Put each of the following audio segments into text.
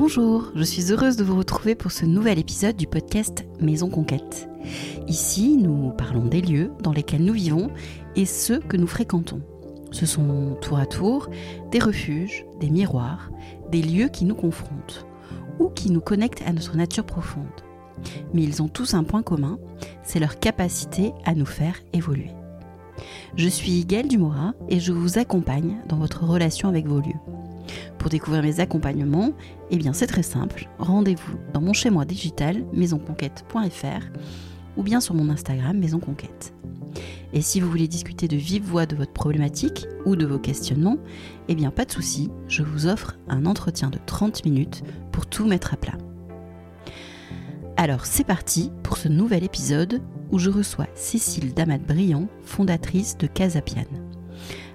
Bonjour, je suis heureuse de vous retrouver pour ce nouvel épisode du podcast Maison Conquête. Ici, nous parlons des lieux dans lesquels nous vivons et ceux que nous fréquentons. Ce sont tour à tour des refuges, des miroirs, des lieux qui nous confrontent ou qui nous connectent à notre nature profonde. Mais ils ont tous un point commun, c'est leur capacité à nous faire évoluer. Je suis Gaëlle Dumora et je vous accompagne dans votre relation avec vos lieux. Pour découvrir mes accompagnements, eh bien c'est très simple. Rendez-vous dans mon chez moi digital maisonconquête.fr ou bien sur mon Instagram Maison Conquête. Et si vous voulez discuter de vive voix de votre problématique ou de vos questionnements, eh bien pas de souci, je vous offre un entretien de 30 minutes pour tout mettre à plat. Alors c'est parti pour ce nouvel épisode où je reçois Cécile Damat-Briand, fondatrice de Casapian.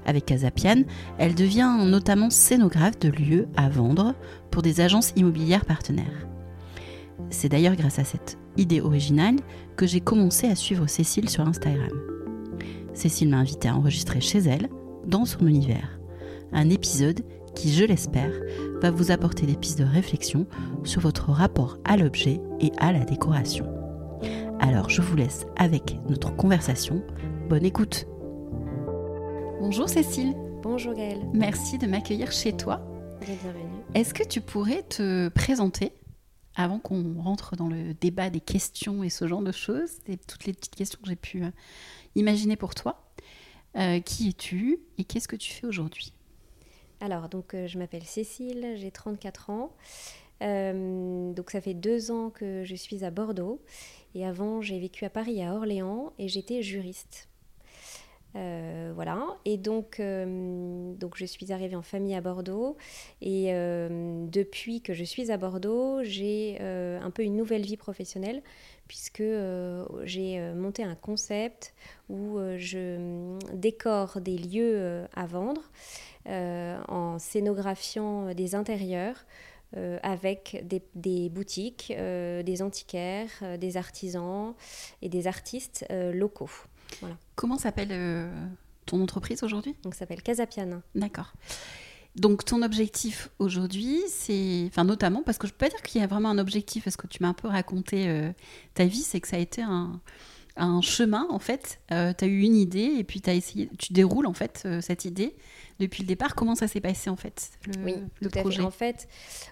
Avec Casapian, elle devient notamment scénographe de lieux à vendre pour des agences immobilières partenaires. C'est d'ailleurs grâce à cette idée originale que j'ai commencé à suivre Cécile sur Instagram. Cécile m'a invité à enregistrer chez elle, dans son univers, un épisode qui, je l'espère, va vous apporter des pistes de réflexion sur votre rapport à l'objet et à la décoration. Alors je vous laisse avec notre conversation. Bonne écoute Bonjour Cécile. Bonjour Gaëlle. Merci de m'accueillir chez toi. Bienvenue. Est-ce que tu pourrais te présenter avant qu'on rentre dans le débat des questions et ce genre de choses, et toutes les petites questions que j'ai pu euh, imaginer pour toi? Euh, Qui es-tu et qu'est-ce que tu fais aujourd'hui? Alors, donc, euh, je m'appelle Cécile, j'ai 34 ans. donc, ça fait deux ans que je suis à Bordeaux. Et avant, j'ai vécu à Paris, à Orléans, et j'étais juriste. Euh, voilà. Et donc, euh, donc, je suis arrivée en famille à Bordeaux. Et euh, depuis que je suis à Bordeaux, j'ai un peu une nouvelle vie professionnelle, puisque j'ai monté un concept où je décore des lieux à vendre en scénographiant des intérieurs. avec des boutiques, des antiquaires, des artisans et des artistes locaux. Comment s'appelle euh, ton entreprise aujourd'hui? Donc, ça s'appelle Casapian. D'accord. Donc, ton objectif aujourd'hui, c'est. Enfin, notamment, parce que je peux pas dire qu'il y a vraiment un objectif, parce que tu m'as un peu raconté euh, ta vie, c'est que ça a été un, un chemin, en fait. Euh, tu as eu une idée, et puis as essayé, tu déroules, en fait, cette idée depuis le départ. Comment ça s'est passé en fait, le, oui, le projet? En fait,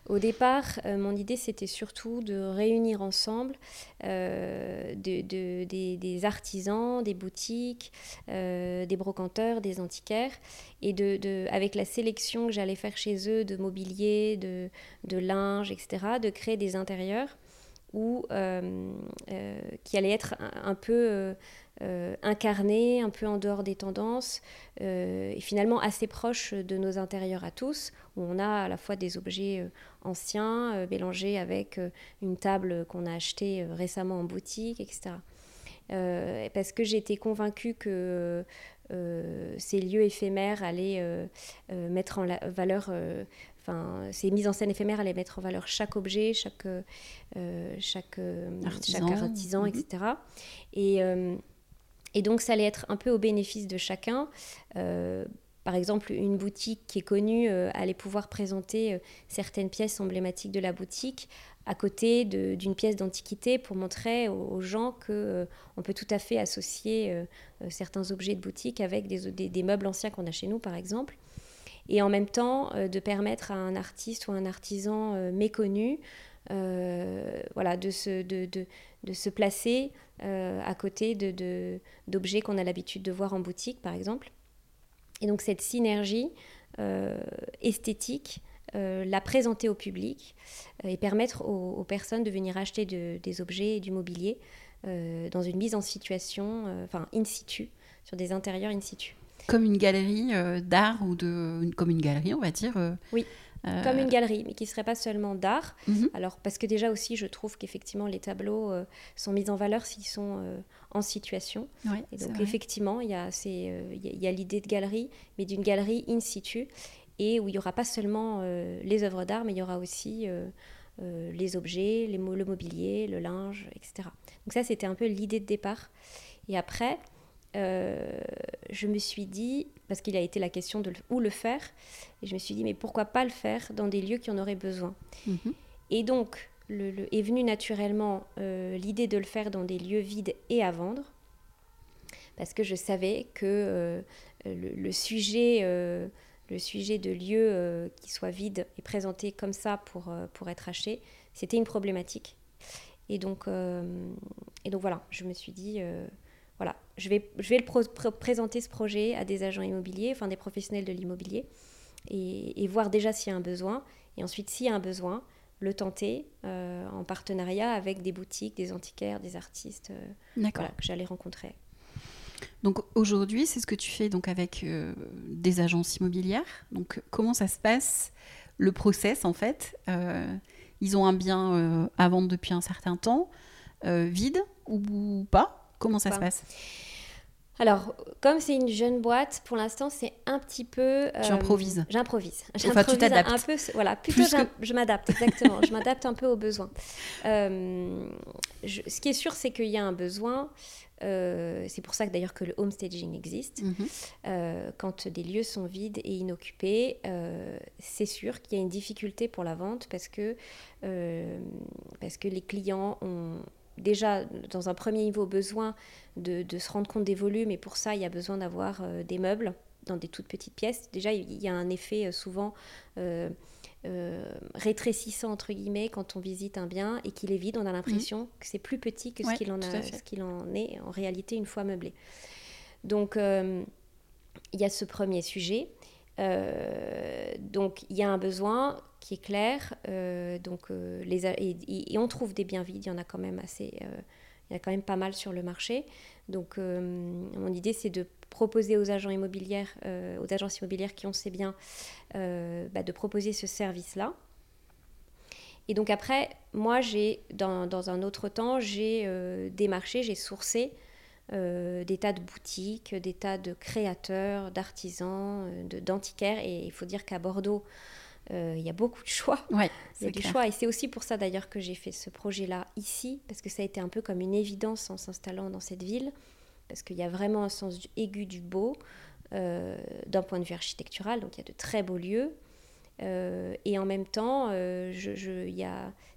au départ, euh, mon idée c'était surtout de réunir ensemble euh, de, des, artisans, des boutiques, euh, des brocanteurs, des antiquaires, et de, avec la sélection que j'allais faire chez eux de mobilier, de, de linge, etc., de créer des intérieurs où, qui allaient être un peu euh, incarné, un peu en dehors des tendances, euh, et finalement assez proche de nos intérieurs à tous, où on a à la fois des objets euh, anciens mélangés avec une table qu'on a achetée récemment en boutique, etc. parce que j'étais convaincue que ces lieux éphémères allaient mettre en valeur Enfin, ces mises en scène éphémères allaient mettre en valeur chaque objet, chaque, chaque artisan, chaque artisan etc. Et, et donc, ça allait être un peu au bénéfice de chacun. Euh, par exemple, une boutique qui est connue euh, allait pouvoir présenter euh, certaines pièces emblématiques de la boutique à côté d'une pièce d'antiquité pour montrer aux, gens que on peut tout à fait associer certains objets de boutique avec des, des, meubles anciens qu'on a chez nous, par exemple. Et en même temps, de permettre à un artiste ou un artisan méconnu voilà, de, se, de, de, de se placer euh, à côté d'objets qu'on a l'habitude de voir en boutique, par exemple. Et donc cette synergie euh, esthétique, euh, la présenter au public et permettre aux, personnes de venir acheter des objets et du mobilier dans une mise en situation, enfin in situ, sur des intérieurs in situ. Comme une galerie d'art ou de, comme une galerie, on va dire. oui. Comme une galerie, mais qui ne serait pas seulement d'art. Mhm. Alors, parce que déjà aussi, je trouve qu'effectivement, les tableaux euh, sont mis en valeur s'ils sont euh, en situation. et donc, effectivement, il y a, euh, y a l'idée de galerie, mais d'une galerie in situ, et où il n'y aura pas seulement les œuvres d'art, mais il y aura aussi les objets, les, le mobilier, le linge, etc. Donc ça, c'était un peu l'idée de départ. Et après, je me suis dit, parce qu'il a été la question de où le faire, et je me suis dit, mais pourquoi pas le faire dans des lieux qui en auraient besoin? Mhm. Et donc, le, est venue naturellement l'idée de le faire dans des lieux vides et à vendre, parce que je savais que le, sujet le sujet de lieux euh, qui soient vides et présentés comme ça pour, euh, pour être achetés, c'était une problématique. Et donc, euh, et donc voilà, je me suis dit, voilà, je vais, je vais le présenter ce projet à des agents immobiliers, enfin des professionnels de l'immobilier, et, voir déjà s'il y a un besoin. Et ensuite, s'il y a un besoin, le tenter en partenariat avec des boutiques, des antiquaires, des artistes que j'allais rencontrer. Donc aujourd'hui, c'est ce que tu fais donc avec euh, des agences immobilières. Donc comment ça se passe le process en fait euh, Ils ont un bien euh, à vendre depuis un certain temps, vide ou, pas? Comment ça se passe alors, comme c'est une jeune boîte, pour l'instant, c'est un petit peu. tu improvises. J'improvise. Enfin, tu t'adaptes. Un peu, voilà, plutôt je m'adapte, exactement. je m'adapte un peu aux besoins. ce qui est sûr, c'est qu'il y a un besoin. Euh, c'est pour ça que d'ailleurs que le homestaging existe. Mhm. Euh, quand des lieux sont vides et inoccupés, euh, c'est sûr qu'il y a une difficulté pour la vente parce que, parce que les clients ont déjà dans un premier niveau besoin de, de, se rendre compte des volumes et pour ça il y a besoin d'avoir des meubles dans des toutes petites pièces. Déjà il y a un effet souvent euh, rétrécissant entre guillemets quand on visite un bien et qu'il est vide, on a l'impression mhm. que c'est plus petit que ce qu'il en, en, est en réalité une fois meublé. Donc euh, il y a ce premier sujet. Euh, donc il y a un besoin qui est clair. donc les et, on trouve des biens vides. Il y en a quand même assez. il y a quand même pas mal sur le marché. Donc mon idée c'est de proposer aux agents immobiliers, euh, aux agences immobilières qui ont ces biens, euh, bah, de proposer ce service-là. Et donc après, moi, j'ai dans, un autre temps, j'ai euh, démarché, j'ai sourcé des tas de boutiques, des tas de créateurs, d'artisans, d'antiquaires. Et il faut dire qu'à Bordeaux, il y a beaucoup de choix. Ouais, il y a du choix. Et c'est aussi pour ça d'ailleurs que j'ai fait ce projet-là ici, parce que ça a été un peu comme une évidence en s'installant dans cette ville parce qu'il y a vraiment un sens du, aigu du beau euh, d'un point de vue architectural, donc il y a de très beaux lieux. Euh, et en même temps, euh, je, je,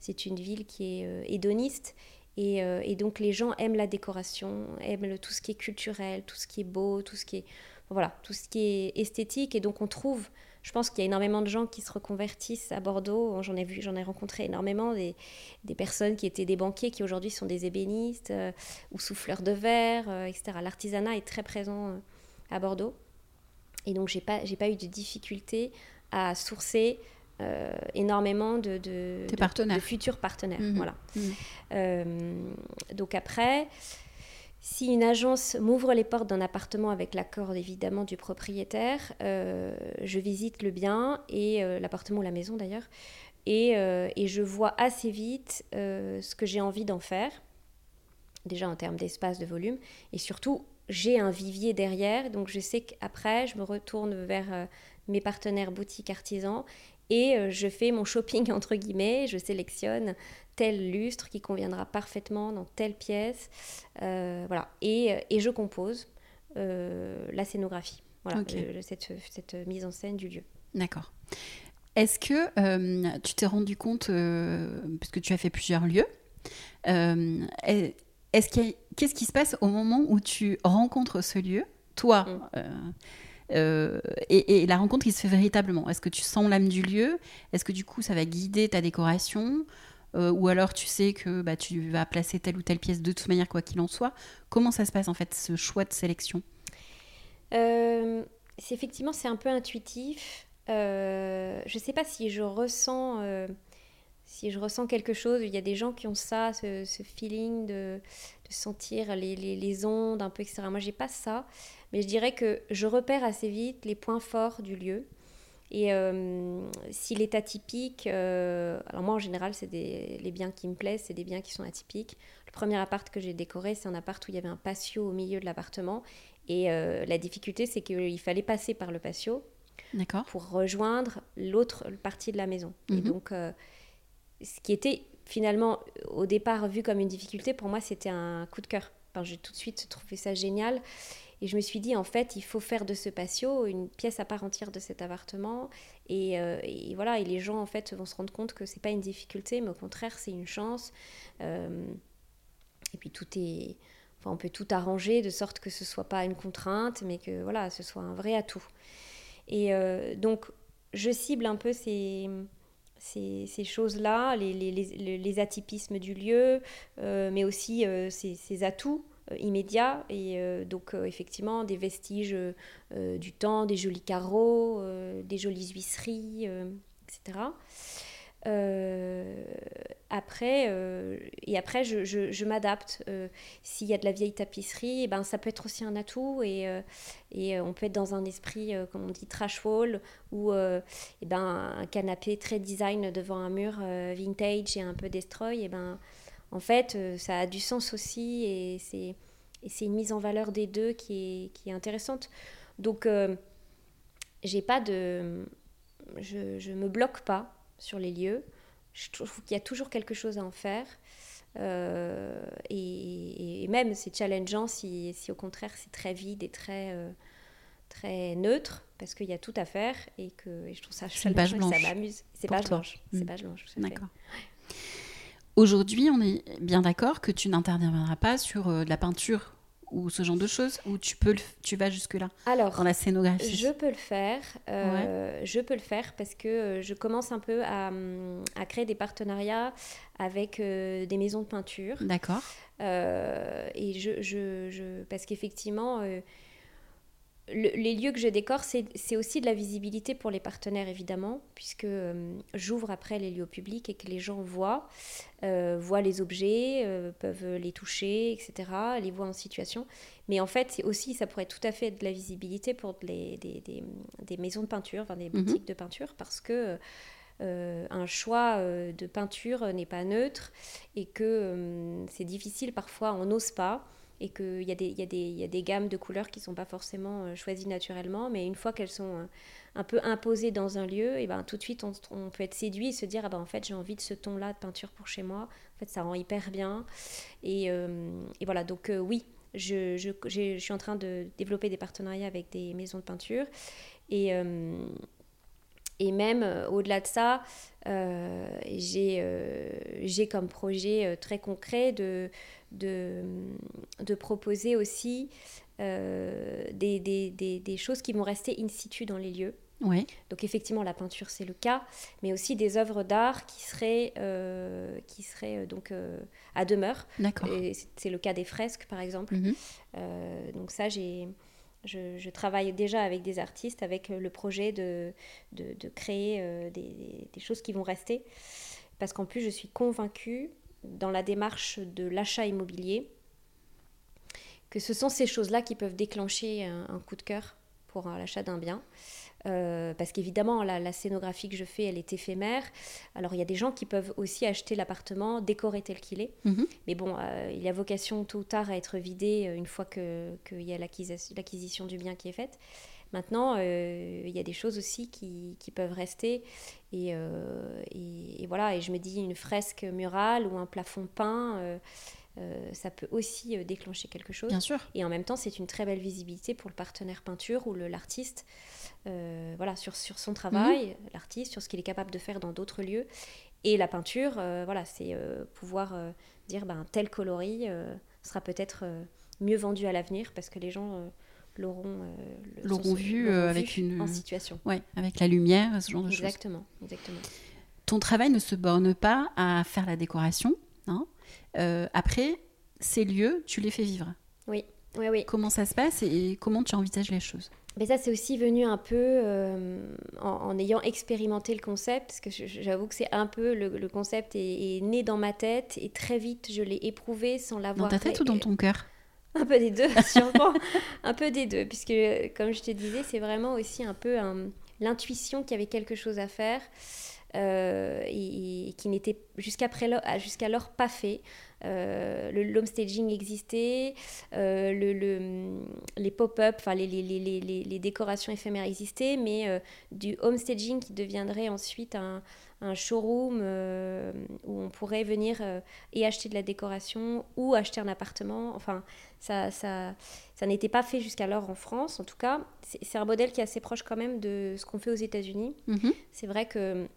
c'est une ville qui est hédoniste. Et, et, donc les gens aiment la décoration, aiment tout ce qui est culturel, tout ce qui est beau, tout ce qui est, voilà, tout ce qui est esthétique. Et donc on trouve je pense qu'il y a énormément de gens qui se reconvertissent à Bordeaux. J'en ai vu, j'en ai rencontré énormément des, des, personnes qui étaient des banquiers qui aujourd'hui sont des ébénistes euh, ou souffleurs de verre, euh, etc. L'artisanat est très présent euh, à Bordeaux. Et donc, j'ai pas, j'ai pas eu de difficulté à sourcer énormément de, de, partenaires. de, futurs partenaires. Mmh. Voilà. Mmh. donc après, si une agence m'ouvre les portes d'un appartement avec l'accord évidemment du propriétaire, euh, je visite le bien et euh, l'appartement ou la maison d'ailleurs, et, euh, et, je vois assez vite ce que j'ai envie d'en faire, déjà en termes d'espace, de volume, et surtout j'ai un vivier derrière, donc je sais qu'après je me retourne vers mes partenaires boutiques artisans et je fais mon shopping entre guillemets, je sélectionne tel lustre qui conviendra parfaitement dans telle pièce. Euh, voilà. Et, euh, et, je compose euh, la scénographie, voilà, cette, cette, mise en scène du lieu. D'accord. Est-ce que tu t'es rendu compte, parce que tu as fait plusieurs lieux, est-ce qu'est-ce qui se passe au moment où tu rencontres ce lieu, toi mm. et, la rencontre qui se fait véritablement Est-ce que tu sens l'âme du lieu? Est-ce que du coup ça va guider ta décoration? Euh, ou alors tu sais que bah, tu vas placer telle ou telle pièce de toute manière, quoi qu'il en soit. Comment ça se passe en fait, ce choix de sélection? Euh, Effectivement, c'est un peu intuitif. Euh, je ne sais pas si je ressens... si je ressens quelque chose, il y a des gens qui ont ça, ce, feeling de, de sentir les, les, les, ondes un peu, etc. Moi, j'ai pas ça, mais je dirais que je repère assez vite les points forts du lieu. Et euh, s'il est atypique, euh, alors moi en général, c'est les biens qui me plaisent, c'est des biens qui sont atypiques. Le premier appart que j'ai décoré, c'est un appart où il y avait un patio au milieu de l'appartement. Et euh, la difficulté, c'est qu'il fallait passer par le patio pour rejoindre l'autre partie de la maison. Et mhm. donc, ce qui était finalement au départ vu comme une difficulté, pour moi, c'était un coup de cœur. Enfin, j'ai tout de suite trouvé ça génial. et, je me suis dit, en fait, il faut faire de ce patio une pièce à part entière de cet appartement. Et, et voilà, et les gens, en fait, vont se rendre compte que c'est pas une difficulté, mais au contraire, c'est une chance. et puis tout est on peut tout arranger de sorte que ce soit pas une contrainte, mais que voilà, ce soit un vrai atout. Et euh, donc, je cible un peu ces, ces, choses-là, les, les, les, atypismes du lieu, euh, mais aussi euh, ces, atouts immédiats. Et donc, effectivement, des vestiges du temps, des jolis carreaux, des jolies huisseries, etc. Euh, après, euh, et après, je, je, m'adapte. Euh, s'il y a de la vieille tapisserie, eh ben, ça peut être aussi un atout. Et, et on peut être dans un esprit, comme on dit, trash wall, ou eh ben, un canapé très design devant un mur vintage et un peu destroy. Et eh ben, en fait, ça a du sens aussi. Et c'est, et c'est une mise en valeur des deux qui est, qui est intéressante. Donc, j'ai pas de. Je, je me bloque pas sur les lieux. Je trouve qu'il y a toujours quelque chose à en faire. Euh, et, même c'est challengeant si, si, au contraire c'est très vide et très, euh, très neutre parce qu'il y a tout à faire et que je trouve ça challengeant ça m'amuse. C'est page blanche. C'est mm. page blanche. D'accord. Aujourd'hui, on est bien d'accord que tu n'interviendras pas sur euh, de la peinture ou ce genre de choses ou tu peux tu vas jusque là alors dans la scénographie? je peux le faire euh, je peux le faire parce que euh, je commence un peu à, à créer des partenariats avec euh, des maisons de peinture. D'accord. Et je, je, je parce qu'effectivement les lieux que je décore, c'est aussi de la visibilité pour les partenaires, évidemment, puisque euh, j'ouvre après les lieux publics et que les gens voient, euh, voient les objets, euh, peuvent les toucher, etc., les voient en situation. Mais en fait, aussi, ça pourrait tout à fait être de la visibilité pour les, des, des, des, maisons de peinture, enfin des mhm. boutiques de peinture, parce que un choix de peinture n'est pas neutre et que c'est difficile parfois, on n'ose pas et qu'il y, y, y a des gammes de couleurs qui ne sont pas forcément euh, choisies naturellement, mais une fois qu'elles sont euh, un peu imposées dans un lieu, et ben, tout de suite on, peut être séduit et se dire ah ben, en fait j'ai envie de ce ton-là de peinture pour chez moi, en fait ça rend hyper bien. Et, euh, et voilà, donc oui, je, je, je, suis en train de développer des partenariats avec des maisons de peinture. Et, et même au-delà de ça, j'ai comme projet très concret de de, de proposer aussi euh, des, des, des, choses qui vont rester in situ dans les lieux. Oui. Donc effectivement, la peinture, c'est le cas, mais aussi des œuvres d'art qui seraient, euh, qui seraient euh, donc à demeure. D'accord. C'est le cas des fresques, par exemple. Mhm. donc ça, j'ai... Je, je, travaille déjà avec des artistes avec le projet de, de, de créer des, des, choses qui vont rester. Parce qu'en plus, je suis convaincue dans la démarche de l'achat immobilier, que ce sont ces choses-là qui peuvent déclencher un, coup de cœur pour l'achat d'un bien. Euh, parce qu'évidemment, la, scénographie que je fais, elle est éphémère. Alors, il y a des gens qui peuvent aussi acheter l'appartement décoré tel qu'il est. Mhm. Mais bon, euh, il a vocation tôt ou tard à être vidé euh, une fois qu'il y a l'acquisition du bien qui est faite. Maintenant, euh, il y a des choses aussi qui, qui peuvent rester. Euh, et, et, voilà, et je me dis, une fresque murale ou un plafond peint, euh, ça peut aussi déclencher quelque chose. Bien sûr. Et en même temps, c'est une très belle visibilité pour le partenaire peinture ou l'artiste. voilà, sur, sur son travail, mhm. l'artiste, sur ce qu'il est capable de faire dans d'autres lieux. Et la peinture, voilà, c'est pouvoir dire, ben, tel coloris sera peut-être mieux vendu à l'avenir parce que les gens l'auront euh, vu euh, avec une en situation. Ouais, avec la lumière, ce genre de choses. Exactement, exactement. Ton travail ne se borne pas à faire la décoration. Hein. Euh, après, ces lieux, tu les fais vivre. Oui, oui, oui. Comment ça se passe et comment tu envisages les choses? Mais ça, c'est aussi venu un peu en, ayant expérimenté le concept, parce que j'avoue que c'est un peu le, concept est, né dans ma tête et très vite je l'ai éprouvé sans l'avoir. Dans ta tête ou dans ton cœur? Un peu des deux, sûrement. un peu des deux, puisque, comme je te disais, c'est vraiment aussi un peu l'intuition qu'il y avait quelque chose à faire. et, qui n'était jusqu'alors pas fait. Euh, l'homestaging existait, euh, le, les pop-up, les, les, décorations éphémères existaient, mais euh, du homestaging qui deviendrait ensuite un, un showroom où on pourrait venir et acheter de la décoration ou acheter un appartement. Enfin, ça, ça, ça n'était pas fait jusqu'alors en France, en tout cas. C'est un modèle qui est assez proche quand même de ce qu'on fait aux États-Unis. Mm-hmm. C'est vrai que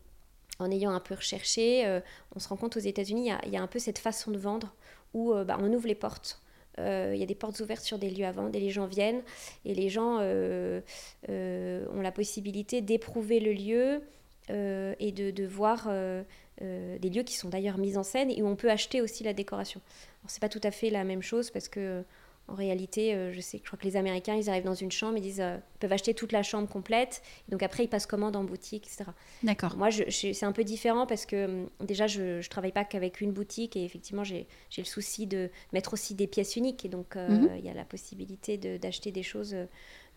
en ayant un peu recherché, euh, on se rend compte aux États-Unis, il y, a un peu cette façon de vendre où euh, bah, on ouvre les portes. Euh, il y a des portes ouvertes sur des lieux à vendre et les gens viennent et les gens ont la possibilité d'éprouver le lieu et de, de voir des lieux qui sont d'ailleurs mis en scène et où on peut acheter aussi la décoration. Alors c'est pas tout à fait la même chose parce que en réalité, euh, je sais, je crois que les Américains, ils arrivent dans une chambre, ils disent, euh, peuvent acheter toute la chambre complète. Donc après, ils passent commande en boutique, etc. D'accord. Moi, je, c'est un peu différent parce que hum, déjà, je ne travaille pas qu'avec une boutique et effectivement, j'ai le souci de mettre aussi des pièces uniques. Et donc, euh, mhm. il y a la possibilité d'acheter des choses,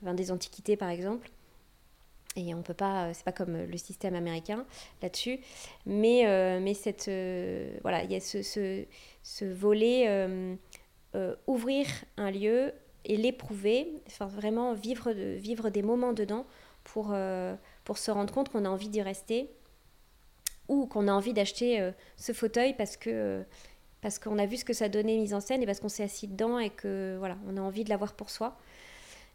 des antiquités par exemple. Et on peut pas, c'est pas comme le système américain là-dessus. Mais, mais cette, voilà, il y a ce, ce, ce volet euh, ouvrir un lieu et l'éprouver, enfin vraiment vivre, vivre des moments dedans pour, euh, pour se rendre compte qu'on a envie d'y rester ou qu'on a envie d'acheter euh, ce fauteuil parce que parce qu'on a vu ce que ça donnait mise en scène et parce qu'on s'est assis dedans et que voilà, on a envie de l'avoir pour soi.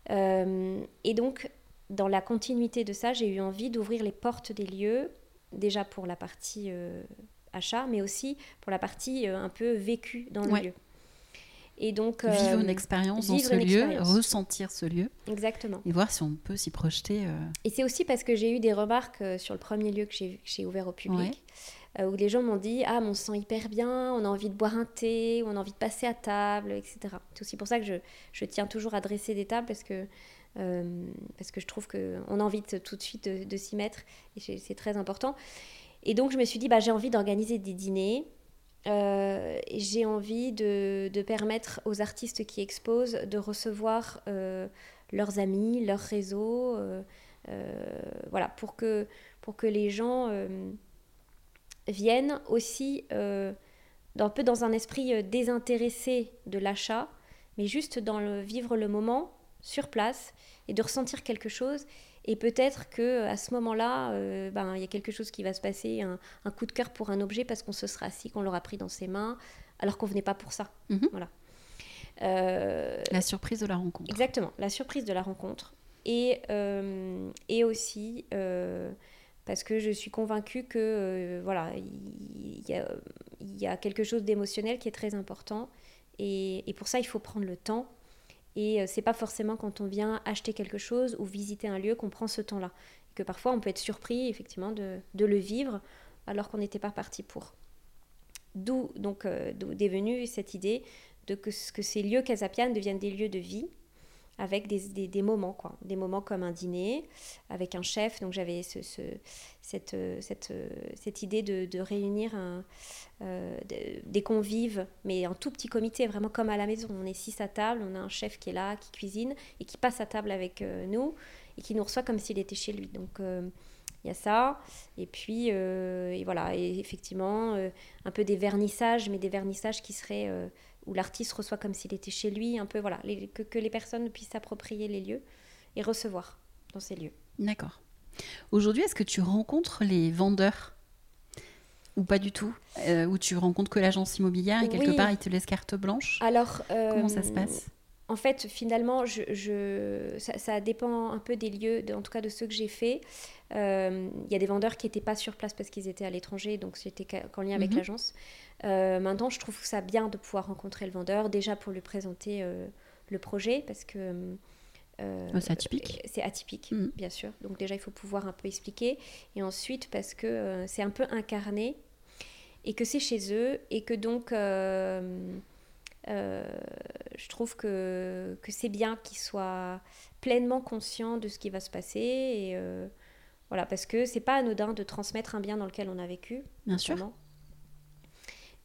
et donc, dans la continuité de ça, j'ai eu envie d'ouvrir les portes des lieux, déjà pour la partie achat, mais aussi pour la partie un peu vécue dans le lieu. Et donc, vivre une euh, expérience dans ce lieu, ressentir ce lieu. Exactement. Et voir si on peut s'y projeter. Euh. Et c'est aussi parce que j'ai eu des remarques euh, sur le premier lieu que j'ai ouvert au public, où les gens m'ont dit Ah, on se sent hyper bien, on a envie de boire un thé, on a envie de passer à table, etc. C'est aussi pour ça que je, je, tiens toujours à dresser des tables parce que, parce que je trouve qu'on a envie tout de suite de, s'y mettre et c'est très important. Et donc, je me suis dit bah, J'ai envie d'organiser des dîners euh, j'ai envie de, permettre aux artistes qui exposent de recevoir euh, leurs amis, leur réseau, euh, voilà, pour que, pour que les gens viennent aussi un peu dans un esprit désintéressé de l'achat, mais juste dans le vivre le moment sur place et de ressentir quelque chose et peut-être que à ce moment-là, euh, ben, il y a quelque chose qui va se passer, un, coup de cœur pour un objet parce qu'on se sera assis, qu'on l'aura pris dans ses mains, alors qu'on venait pas pour ça. Mhm. Voilà. Euh, la surprise de la rencontre. Exactement, la surprise de la rencontre. Et, euh, et aussi parce que je suis convaincue que voilà, il y, a, y, a, quelque chose d'émotionnel qui est très important. Et, et, pour ça, il faut prendre le temps et euh, c'est pas forcément quand on vient acheter quelque chose ou visiter un lieu qu'on prend ce temps-là. Que parfois on peut être surpris effectivement de, le vivre alors qu'on n'était pas parti pour. D'où donc euh, est venue cette idée de que, que ces lieux casapianes deviennent des lieux de vie avec des, des, moments, quoi. Des moments comme un dîner avec un chef. Donc j'avais ce, ce, cette, cette, cette, idée de, de réunir un, euh, des convives, mais en tout petit comité, vraiment comme à la maison. On est six à table, on a un chef qui est là, qui cuisine et qui passe à table avec euh, nous et qui nous reçoit comme s'il était chez lui. Donc euh, il y a ça. Et puis, et voilà, et effectivement, un peu des vernissages, mais des vernissages qui seraient où l'artiste reçoit comme s'il était chez lui, un peu, voilà, que, que les personnes puissent s'approprier les lieux et recevoir dans ces lieux. D'accord. Aujourd'hui, est-ce que tu rencontres les vendeurs ou pas du tout? Euh, Ou tu rencontres que l'agence immobilière et quelque part, ils te laissent carte blanche? Alors, comment ça se passe? euh, en fait, finalement, je, je ça, dépend un peu des lieux, en tout cas de ceux que j'ai faits. Euh, il y a des vendeurs qui n'étaient pas sur place parce qu'ils étaient à l'étranger, donc c'était qu'en lien avec mhm. l'agence. Euh, maintenant, je trouve ça bien de pouvoir rencontrer le vendeur, déjà pour lui présenter euh, le projet, parce que... c'est atypique. C'est atypique, mhm. bien sûr. Donc déjà, il faut pouvoir un peu expliquer. Et ensuite, parce que c'est un peu incarné, et que c'est chez eux, et que donc... je trouve que, que c'est bien qu'ils soient pleinement conscients de ce qui va se passer et, voilà, parce que c'est pas anodin de transmettre un bien dans lequel on a vécu. Bien sûr.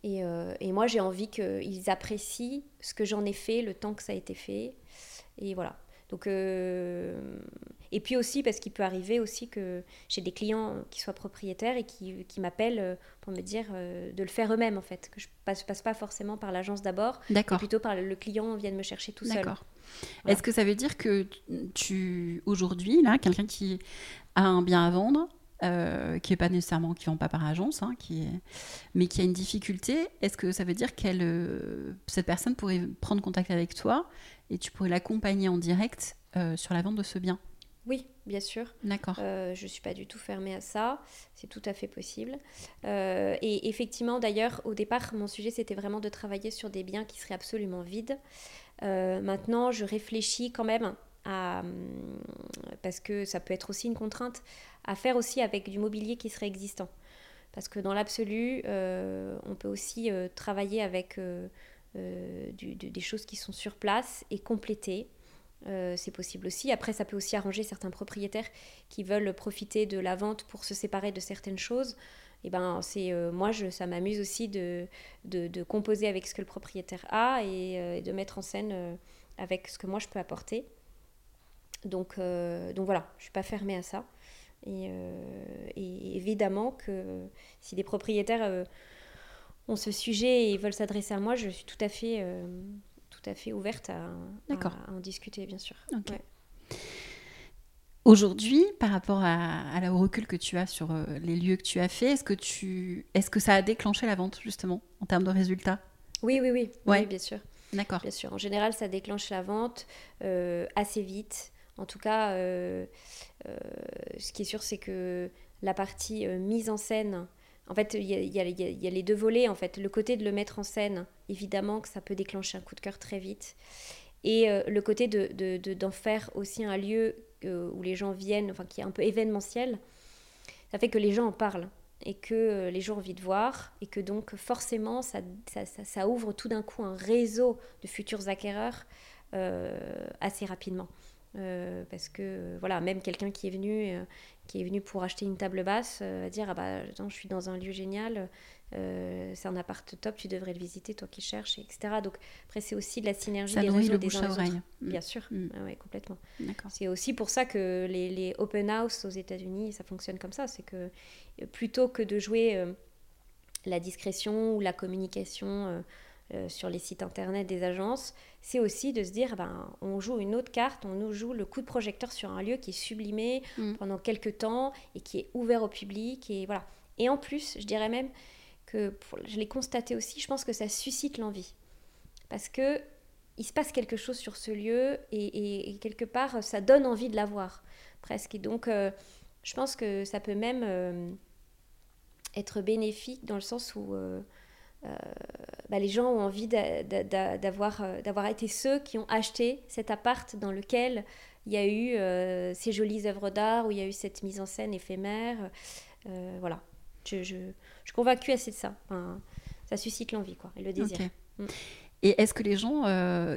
Et, euh, et moi, j'ai envie qu'ils apprécient ce que j'en ai fait, le temps que ça a été fait. Et voilà. Donc, euh, Et puis aussi parce qu'il peut arriver aussi que j'ai des clients qui soient propriétaires et qui, qui m'appellent euh, pour me dire euh, de le faire eux-mêmes en fait, que je passe, passe pas forcément par l'agence d'abord, mais plutôt par le client vienne me chercher tout seul. D'accord. Est-ce que ça veut dire que tu aujourd'hui là, quelqu'un qui a un bien à vendre, euh, qui est pas nécessairement qui vend pas par agence, hein, qui est... mais qui a une difficulté, est-ce que ça veut dire qu'elle, euh, cette personne pourrait prendre contact avec toi et tu pourrais l'accompagner en direct euh, sur la vente de ce bien? Oui, bien sûr. D'accord. je suis pas du tout fermée à ça, c'est tout à fait possible. et effectivement, d'ailleurs, au départ, mon sujet c'était vraiment de travailler sur des biens qui seraient absolument vides. maintenant, je réfléchis quand même à, parce que ça peut être aussi une contrainte, à faire aussi avec du mobilier qui serait existant. Parce que dans l'absolu, euh, on peut aussi euh, travailler avec euh, des choses qui sont sur place et compléter. c'est possible aussi. Après, ça peut aussi arranger certains propriétaires qui veulent profiter de la vente pour se séparer de certaines choses. Et ben, c'est moi, ça m'amuse aussi de, composer avec ce que le propriétaire a et de mettre en scène avec ce que moi je peux apporter. Donc, donc voilà, je ne suis pas fermée à ça. Euh, et, évidemment que si des propriétaires euh, ont ce sujet et veulent s'adresser à moi, je suis tout à fait, euh, tout à fait ouverte à, en discuter, bien sûr. Aujourd'hui, par rapport à, la recul que tu as sur les lieux que tu as fait, est-ce que, tu, est-ce que ça a déclenché la vente, justement, en termes de résultats? Oui, oui, oui, oui, bien sûr. D'accord. Bien sûr. En général, ça déclenche la vente assez vite. En tout cas, euh, euh, ce qui est sûr, c'est que la partie euh, mise en scène, en fait, il y, a, les deux volets. En fait, le côté de le mettre en scène, évidemment que ça peut déclencher un coup de cœur très vite. Et le côté d'en de, faire aussi un lieu où les gens viennent, enfin qui est un peu événementiel, ça fait que les gens en parlent et que les gens ont envie de voir et que donc forcément ça, ouvre tout d'un coup un réseau de futurs acquéreurs assez rapidement. Euh, parce que voilà, même quelqu'un qui est venu, euh, qui est venu pour acheter une table basse, euh, va dire ah bah je suis dans un lieu génial, c'est un appart top, tu devrais le visiter, toi qui cherches, etc. Donc après c'est aussi de la synergie des réseaux des uns des autres. Mm. Bien sûr, mm. ah ouais, complètement. C'est aussi pour ça que les, les open house aux États-Unis, ça fonctionne comme ça, c'est que plutôt que de jouer la discrétion ou la communication euh, sur les sites internet des agences, c'est aussi de se dire, ben, on joue une autre carte, on nous joue le coup de projecteur sur un lieu qui est sublimé mm. pendant quelques temps et qui est ouvert au public. Et, voilà. et en plus, je dirais même que, je l'ai constaté aussi, je pense que ça suscite l'envie. Parce que il se passe quelque chose sur ce lieu et, quelque part, ça donne envie de l'avoir, presque. Et donc, euh, je pense que ça peut même euh, être bénéfique dans le sens où bah, les gens ont envie d'avoir, euh, d'avoir été ceux qui ont acheté cet appart dans lequel il y a eu euh, ces jolies œuvres d'art, où il y a eu cette mise en scène éphémère. voilà. Je, je, suis convaincue assez de ça. ça suscite l'envie quoi, et le désir. Mm. Et est-ce que les gens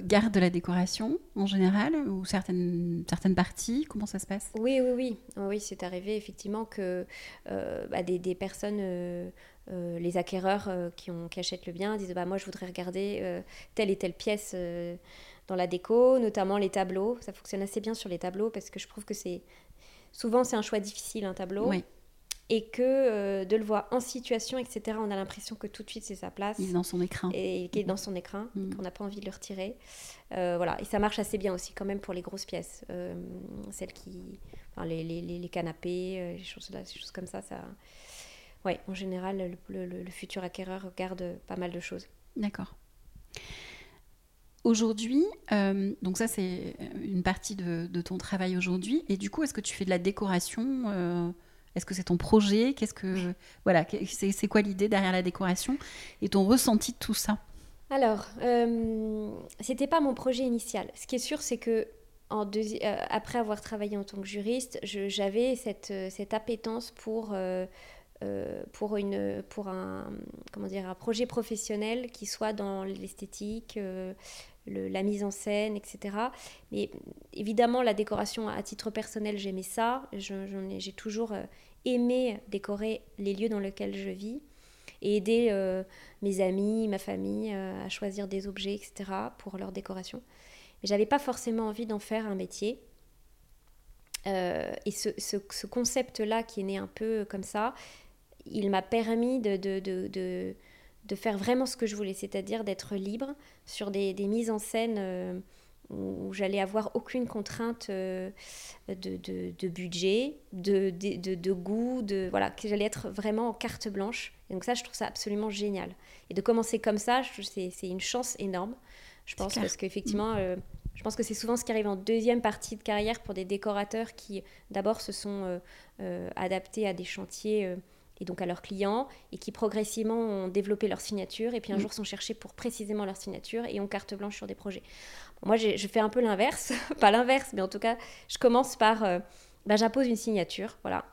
gardent de la décoration en général ou certaines, certaines parties? Comment ça se passe? Oui, oui, oui. Oui, c'est arrivé effectivement que bah, des, des, personnes euh, les acquéreurs euh, qui, ont, qui achètent le bien disent bah, Moi, je voudrais regarder euh, telle et telle pièce dans la déco, notamment les tableaux. Ça fonctionne assez bien sur les tableaux parce que je trouve que c'est. Souvent, c'est un choix difficile, un tableau. Et que de le voir en situation, etc., on a l'impression que tout de suite c'est sa place. Il est dans son écran. Et qu'il est dans son écran, mm. qu'on n'a pas envie de le retirer. voilà. Et ça marche assez bien aussi, quand même, pour les grosses pièces. celles qui. Enfin, les, les, les, canapés, les choses, là, les choses comme ça, ça oui, en général, le, futur acquéreur garde pas mal de choses. D'accord. Aujourd'hui, euh, donc ça c'est une partie de, ton travail aujourd'hui, et du coup, est-ce que tu fais de la décoration euh, Est-ce que c'est ton projet? Qu'est-ce que voilà, c'est quoi l'idée derrière la décoration et ton ressenti de tout ça? Alors, euh, c'était pas mon projet initial. Ce qui est sûr, c'est que en euh, après avoir travaillé en tant que juriste, j'avais cette, cette appétence pour euh, pour, une, pour un, comment dire, un projet professionnel qui soit dans l'esthétique, euh, la mise en scène, etc. Mais évidemment, la décoration, à titre personnel, j'aimais ça. J'ai toujours euh, aimé décorer les lieux dans lesquels je vis et aider mes amis, ma famille à choisir des objets, etc. pour leur décoration. Mais j'avais pas forcément envie d'en faire un métier. et ce, ce, concept-là qui est né un peu comme ça, il m'a permis de, faire vraiment ce que je voulais, c'est-à-dire d'être libre sur des, mises en scène où j'allais avoir aucune contrainte de, de, budget, de, de, goût, de voilà, que j'allais être vraiment en carte blanche. donc ça, je trouve ça absolument génial. Et de commencer comme ça, c'est une chance énorme, je pense, parce qu'effectivement, euh, je pense que c'est souvent ce qui arrive en deuxième partie de carrière pour des décorateurs qui, d'abord, se sont euh, euh, adaptés à des chantiers et donc à leurs clients, et qui progressivement ont développé leur signature, et puis un mm. jour sont cherchés pour précisément leur signature, et ont carte blanche sur des projets. Moi, je fais un peu l'inverse, pas l'inverse, mais en tout cas, je commence par, ben, j'appose une signature, voilà,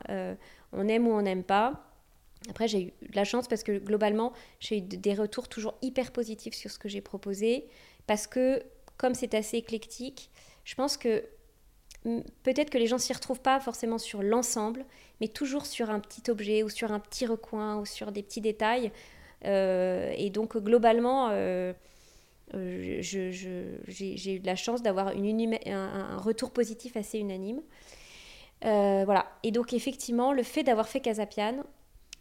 on aime ou on n'aime pas, après, j'ai eu de la chance parce que globalement, j'ai eu des retours toujours hyper positifs sur ce que j'ai proposé. Parce que, comme c'est assez éclectique, je pense que peut-être que les gens s'y retrouvent pas forcément sur l'ensemble, mais toujours sur un petit objet ou sur un petit recoin ou sur des petits détails. Euh, et donc, globalement, euh, euh, j'ai eu la chance d'avoir un, retour positif assez unanime. voilà. Et donc, effectivement, le fait d'avoir fait Casapian,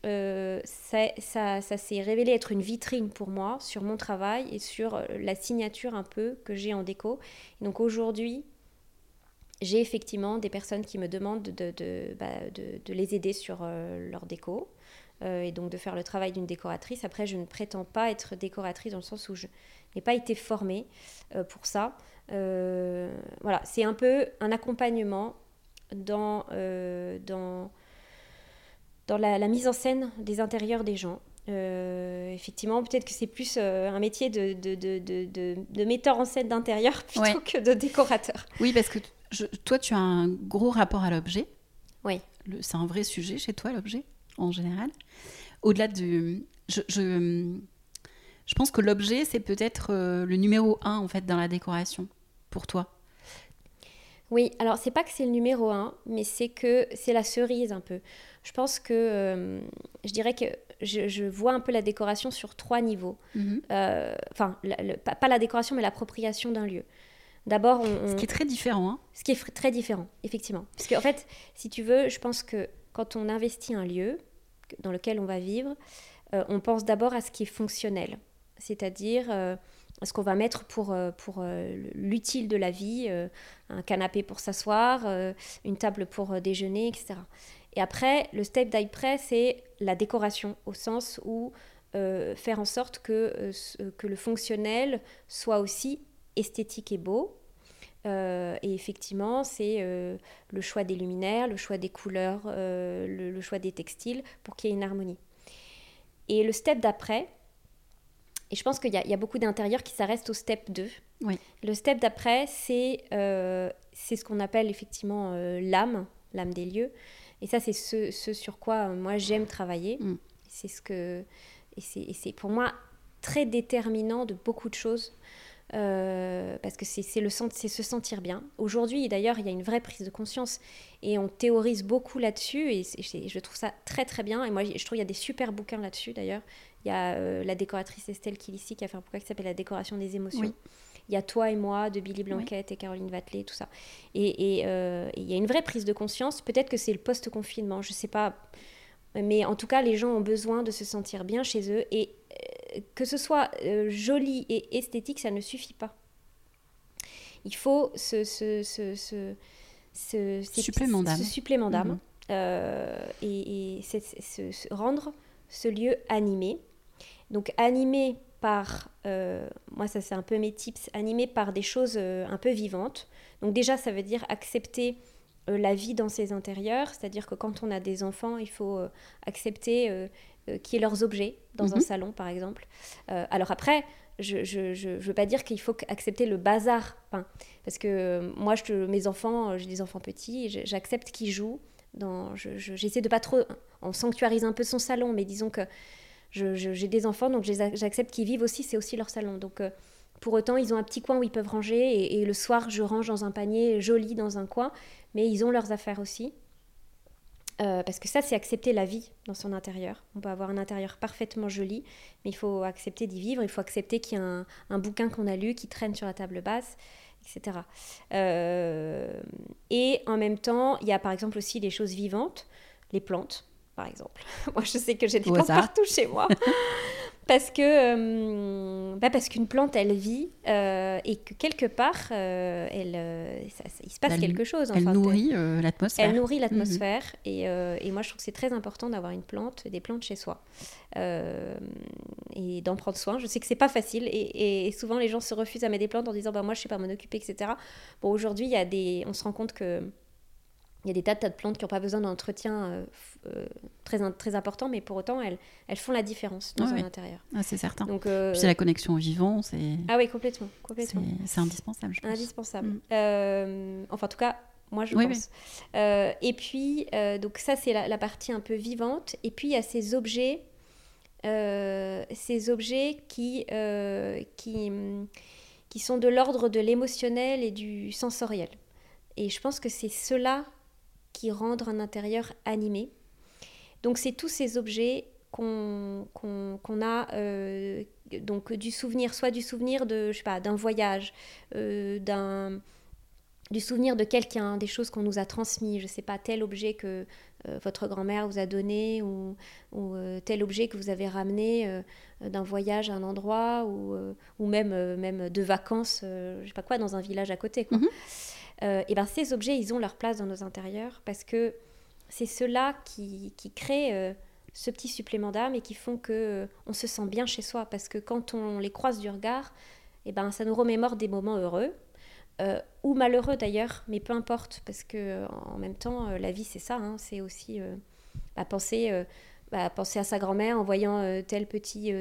euh, ça, s'est révélé être une vitrine pour moi sur mon travail et sur euh, la signature un peu que j'ai en déco. donc aujourd'hui, j'ai effectivement des personnes qui me demandent de, bah, les aider sur euh, leur déco et donc de faire le travail d'une décoratrice. Après, je ne prétends pas être décoratrice dans le sens où je n'ai pas été formée pour ça. voilà, c'est un peu un accompagnement dans, dans dans la, mise en scène des intérieurs des gens. Euh, effectivement, peut-être que c'est plus euh, un métier de, de, de, de, metteur en scène d'intérieur plutôt que de décorateur. Oui, parce que toi, tu as un gros rapport à l'objet. Oui. C'est un vrai sujet chez toi, l'objet, en général. Au-delà. Je, je, je, pense que l'objet, c'est peut-être euh, le numéro un, en fait, dans la décoration, pour toi. Oui, alors c'est pas que c'est le numéro un, mais c'est que c'est la cerise un peu. Je pense que euh, je dirais que je, vois un peu la décoration sur trois niveaux. Mhm. Euh, enfin, pas, la décoration, mais l'appropriation d'un lieu. D'abord, on, Ce qui est très différent. Hein. Ce qui est très différent, effectivement. Parce qu'en en fait, si tu veux, je pense que quand on investit un lieu dans lequel on va vivre, euh, on pense d'abord à ce qui est fonctionnel. C'est-à-dire ce qu'on va mettre pour, pour l'utile de la vie, un canapé pour s'asseoir, une table pour déjeuner, etc. Et après, le step d'après, c'est la décoration, au sens où euh, faire en sorte que, euh, euh, que le fonctionnel soit aussi esthétique et beau. et effectivement, c'est le choix des luminaires, le choix des couleurs, le, choix des textiles pour qu'il y ait une harmonie. Et le step d'après, et je pense qu'il y, y, a beaucoup d'intérieurs qui s'arrêtent au step 2. Oui. Le step d'après, c'est c'est ce qu'on appelle effectivement l'âme, l'âme des lieux. Et ça, c'est ce, ce, sur quoi euh, moi j'aime travailler. Mm. C'est ce que et c'est pour moi très déterminant de beaucoup de choses. Euh, parce que c'est se sentir bien. Aujourd'hui, d'ailleurs, il y a une vraie prise de conscience et on théorise beaucoup là-dessus et, je trouve ça très très bien. Et moi, je trouve qu'il y a des super bouquins là-dessus d'ailleurs. Il y a euh, la décoratrice Estelle Kilissi qui a fait un bouquin qui s'appelle La décoration des émotions. Il y a Toi et moi de Billy Blanquette et Caroline Vatelet, tout ça. Et, euh, et, il y a une vraie prise de conscience. Peut-être que c'est le post-confinement, je ne sais pas. Mais en tout cas, les gens ont besoin de se sentir bien chez eux. Et euh, que ce soit joli et esthétique, ça ne suffit pas. Il faut ce, ce, ce, ce, ce supplément d'âme. supplément d'âme. Mhm. et, et rendre ce lieu animé. Donc animé par, euh, moi ça c'est un peu mes tips, animés par des choses euh, un peu vivantes. Donc déjà ça veut dire accepter euh, la vie dans ses intérieurs, c'est-à-dire que quand on a des enfants, il faut accepter qu'il y ait leurs objets dans un mhm. salon par exemple. alors après, je ne veux pas dire qu'il faut accepter le bazar peint, parce que moi je, mes enfants, j'ai des enfants petits, j'accepte qu'ils jouent. Dans, j'essaie de pas trop, on sanctuarise un peu son salon, mais disons que j'ai des enfants, donc j'accepte qu'ils vivent aussi, c'est aussi leur salon. Donc euh, pour autant, ils ont un petit coin où ils peuvent ranger, et, le soir, je range dans un panier joli dans un coin, mais ils ont leurs affaires aussi. Euh, parce que ça, c'est accepter la vie dans son intérieur. On peut avoir un intérieur parfaitement joli, mais il faut accepter d'y vivre, il faut accepter qu'il y a un, bouquin qu'on a lu qui traîne sur la table basse. etc. et en même temps, il y a par exemple aussi les choses vivantes, les plantes, par exemple. Moi, je sais que j'ai des plantes partout chez moi. parce que euh, bah parce qu'une plante elle vit euh, et que quelque part euh, elle il se passe quelque chose elle nourrit l'atmosphère elle nourrit l'atmosphère mhm. et, et, moi je trouve que c'est très important d'avoir une plante des plantes chez soi et d'en prendre soin je sais que c'est pas facile et, et, souvent les gens se refusent à mettre des plantes en disant bah moi je sais pas m'en occuper etc bon aujourd'hui il y a des on se rend compte que il y a des tas de, tas de plantes qui n'ont pas besoin d'entretien euh, euh, très, très important, mais pour autant, elles, elles font la différence dans un intérieur. Ah, c'est certain. Donc, euh, c'est la connexion au vivant. Ah oui, complètement. complètement. C'est indispensable, je pense. Indispensable. Mm. enfin, en tout cas, moi, je pense. et puis, donc ça, c'est la, la, partie un peu vivante. Et puis, il y a ces objets, ces objets qui, qui, qui sont de l'ordre de l'émotionnel et du sensoriel. Et je pense que c'est cela qui rendent un intérieur animé. Donc c'est tous ces objets qu'on a euh, donc du souvenir, soit du souvenir de je sais pas d'un voyage, euh, d'un du souvenir de quelqu'un, des choses qu'on nous a transmis, je sais pas tel objet que euh, votre grand-mère vous a donné ou, tel objet que vous avez ramené d'un voyage à un endroit ou, ou même même de vacances, je sais pas quoi dans un village à côté quoi. Mhm. Euh, et ben ces objets, ils ont leur place dans nos intérieurs parce que c'est ceux-là qui, créent euh, ce petit supplément d'âme et qui font que euh, on se sent bien chez soi. Parce que quand on les croise du regard, et ben ça nous remémore des moments heureux. Ou malheureux d'ailleurs, mais peu importe. Parce que en même temps la vie c'est ça, hein, c'est aussi bah, penser, bah, penser à sa grand-mère en voyant tel petit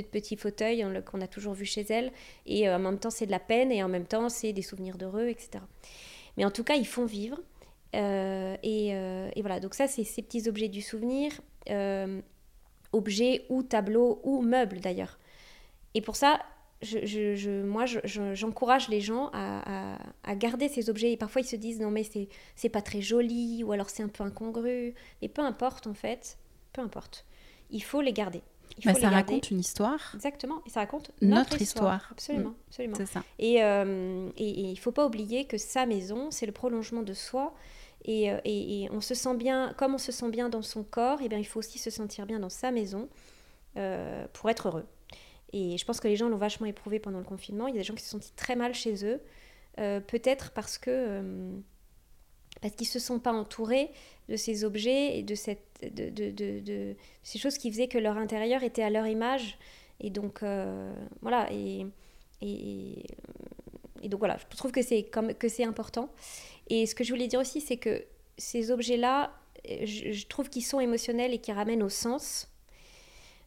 de petits fauteuils qu'on a toujours vu chez elle. Et euh, en même temps, c'est de la peine et en même temps, c'est des souvenirs d'heureux, etc. Mais en tout cas, ils font vivre. Euh, euh, et, voilà, donc ça, c'est ces petits objets du souvenir, objets ou tableaux ou meubles d'ailleurs. Et pour ça, moi, j'encourage les gens à, à, garder ces objets. Et parfois, ils se disent non, mais c'est pas très joli, ou alors c'est un peu incongru. Mais peu importe, en fait, peu importe. Il faut les garder. Bah, ça raconte une histoire. Exactement, et ça raconte notre, histoire. Absolument, mm. absolument. C'est ça. Euh, et, et, il ne faut pas oublier que sa maison, c'est le prolongement de soi. Et, euh, et, on se sent bien, comme on se sent bien dans son corps, et eh bien, il faut aussi se sentir bien dans sa maison euh, pour être heureux. Et je pense que les gens l'ont vachement éprouvé pendant le confinement. Il y a des gens qui se sont sentis très mal chez eux, peut-être parce que parce qu'ils ne se sont pas entourés de ces objets et de, cette, de, de, de, ces choses qui faisaient que leur intérieur était à leur image. Et donc, euh, voilà. Et, et, donc, voilà, je trouve que c'est, comme, que c'est important. Et ce que je voulais dire aussi, c'est que ces objets-là, je, trouve qu'ils sont émotionnels et qui ramènent au sens.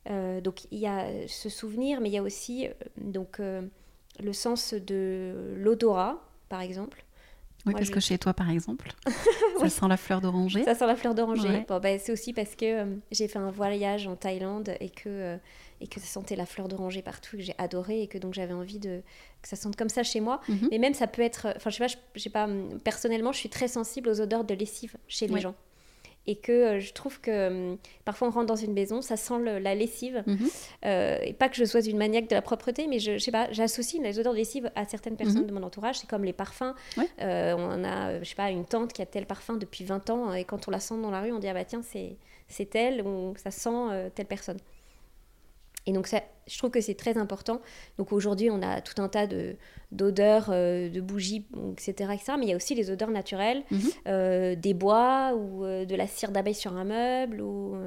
Euh, donc, il y a ce souvenir, mais il y a aussi euh, donc, le sens de l'odorat, par exemple. Oui, parce que chez toi, par exemple, ça sent la fleur d'oranger. Ça sent la fleur d'oranger. Bon, ben, c'est aussi parce que euh, j'ai fait un voyage en Thaïlande et que, euh, et que ça sentait la fleur d'oranger partout, que j'ai adoré et que donc j'avais envie de, que ça sente comme ça chez moi. Mhm. Mais même ça peut être, enfin je sais pas, je, sais pas, personnellement, je suis très sensible aux odeurs de lessive chez les gens et que euh, je trouve que hum, parfois on rentre dans une maison, ça sent la lessive. Mhm. Euh, et pas que je sois une maniaque de la propreté, mais je, je sais pas, j'associe les odeurs de lessive à certaines personnes mhm. de mon entourage. C'est comme les parfums. Euh, on a, je sais pas, une tante qui a tel parfum depuis 20 ans et quand on la sent dans la rue, on dit ah bah tiens c'est c'est elle ou ça sent telle personne. Et donc, ça, je trouve que c'est très important. Donc, aujourd'hui, on a tout un tas de, d'odeurs, euh, de bougies, etc., etc., Mais il y a aussi les odeurs naturelles, mhm. euh, des bois ou euh, de la cire d'abeille sur un meuble. Ou,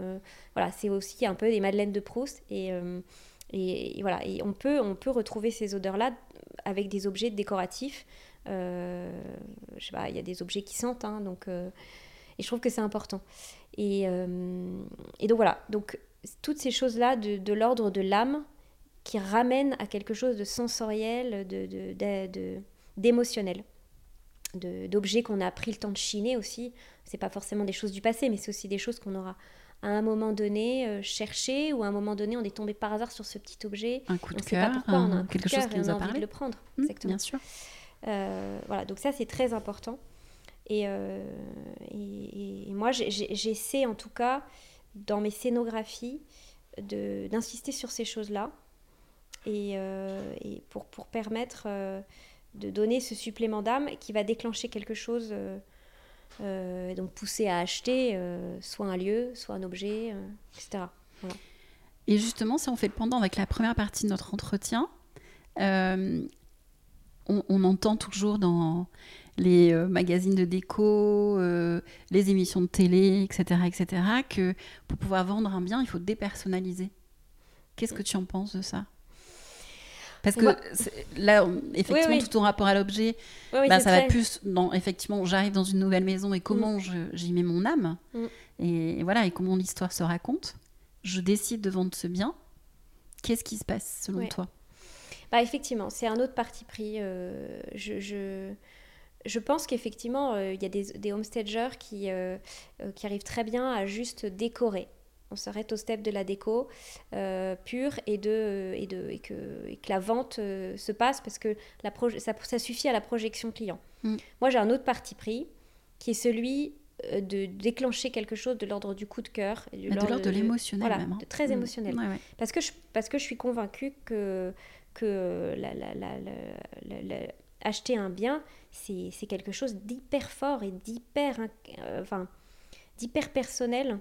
voilà, c'est aussi un peu des madeleines de Proust. Et, et, voilà, et on peut, on peut retrouver ces odeurs-là avec des objets décoratifs. je sais pas, il y a des objets qui sentent, hein, donc... et je trouve que c'est important. Et, et donc voilà, donc toutes ces choses-là de, l'ordre de l'âme qui ramènent à quelque chose de sensoriel, d'émotionnel, de, d'objets qu'on a pris le temps de chiner aussi. C'est pas forcément des choses du passé, mais c'est aussi des choses qu'on aura à un moment donné euh, cherché ou à un moment donné on est tombé par hasard sur ce petit objet. Un coup de cœur, quelque chose qui nous a envie de le prendre. Mmh, exactement. Bien sûr. Euh, voilà, donc ça c'est très important. Et, euh, et, et moi j'essaie en tout cas dans mes scénographies d'insister sur ces choses-là. Et, euh, et, pour, pour permettre euh, de donner ce supplément d'âme qui va déclencher quelque chose, donc pousser à acheter soit un lieu, soit un objet, etc. Et justement, si on fait le pendant avec la première partie de notre entretien, on, entend toujours dans les euh, magazines de déco, euh, les émissions de télé, etc., etc., que pour pouvoir vendre un bien, il faut dépersonnaliser. Qu'est-ce que tu en penses de ça? Parce que là, effectivement, tout ton rapport à l'objet, bah, ça va plus dans, effectivement, j'arrive dans une nouvelle maison et comment mm. j'y mets mon âme, mm. et, voilà, et comment l'histoire se raconte. Je décide de vendre ce bien. Qu'est-ce qui se passe selon toi? Bah, Effectivement, c'est un autre parti pris. Euh, je, je, je, pense qu'effectivement, euh, il y a des, des homestagers qui, euh, qui arrivent très bien à juste décorer. On s'arrête au step de la déco pure et, de, et, de, et, que, et que la vente se passe parce que la ça, ça, suffit à la projection client. Mm. Moi, j'ai un autre parti pris qui est celui de déclencher quelque chose de l'ordre du coup de cœur. De l'ordre de, l'émotionnel voilà, hein. très mm. émotionnel. Parce, que je, parce que je suis convaincue que que acheter un bien, c'est quelque chose d'hyper fort et d'hyper euh, enfin, d'hyper personnel.